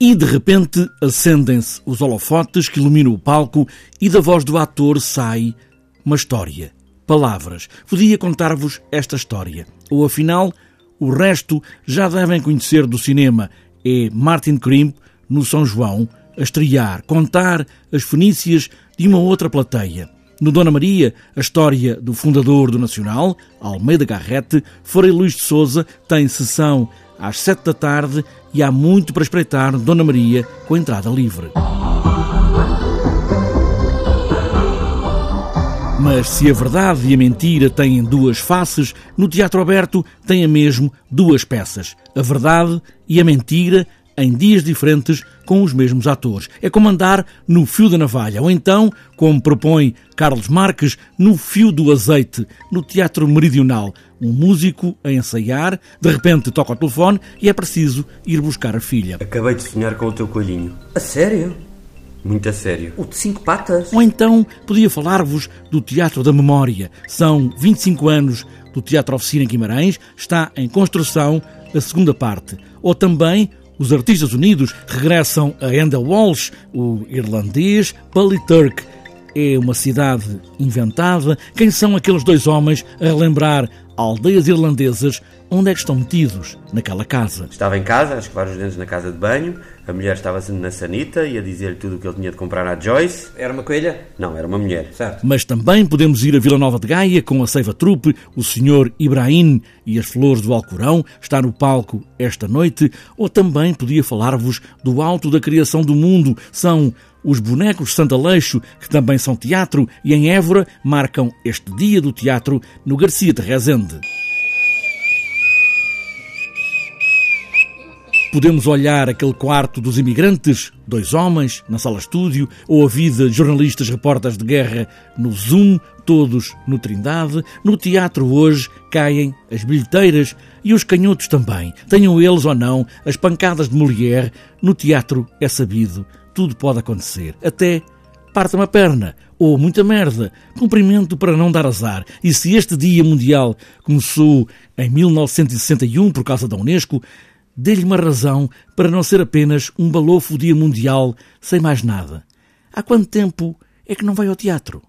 E de repente acendem-se os holofotes que iluminam o palco e da voz do ator sai uma história. Palavras. Podia contar-vos esta história. Ou afinal, o resto já devem conhecer do cinema. É Martin Crimp, no São João, a estrear, contar as fenícias de uma outra plateia. No Dona Maria, a história do fundador do Nacional, Almeida Garrete, Frei Luís de Souza, tem sessão às sete da tarde e há muito para espreitar Dona Maria com entrada livre. Mas se a verdade e a mentira têm duas faces, no Teatro Aberto tem a mesmo duas peças: a verdade e a mentira em dias diferentes com os mesmos atores. É como andar no fio da navalha, ou então, como propõe Carlos Marques, no fio do azeite, no Teatro Meridional. Um músico a ensaiar, de repente toca o telefone e é preciso ir buscar a filha. Acabei de sonhar com o teu coelhinho. A sério? Muito a sério. O de cinco patas? Ou então podia falar-vos do Teatro da Memória. São 25 anos do Teatro Oficina em Guimarães, está em construção a segunda parte. Ou também os artistas unidos regressam a Enda Walsh, o irlandês Turk. É uma cidade inventada. Quem são aqueles dois homens a relembrar aldeias irlandesas onde é que estão metidos naquela casa? Estava em casa, a escovar os dentes na casa de banho. A mulher estava na sanita e a dizer-lhe tudo o que ele tinha de comprar à Joyce. Era uma coelha? Não, era uma mulher. Certo. Mas também podemos ir a Vila Nova de Gaia com a Seiva Trupe, o Sr. Ibrahim e as Flores do Alcorão, está no palco esta noite, ou também podia falar-vos do Alto da Criação do Mundo. São os bonecos de Santo Aleixo, que também são teatro, e em Évora marcam este dia do teatro no Garcia de Rezende. Podemos olhar aquele quarto dos imigrantes, dois homens na sala estúdio, ou a vida de jornalistas repórteres de guerra no Zoom, todos no Trindade. No teatro hoje caem as bilheteiras e os canhotos também. Tenham eles ou não as pancadas de Molière, no teatro é sabido, tudo pode acontecer. Até parta uma perna ou muita merda. Cumprimento para não dar azar. E se este Dia Mundial começou em 1961 por causa da Unesco, dê-lhe uma razão para não ser apenas um balofo dia mundial sem mais nada. Há quanto tempo é que não vai ao teatro?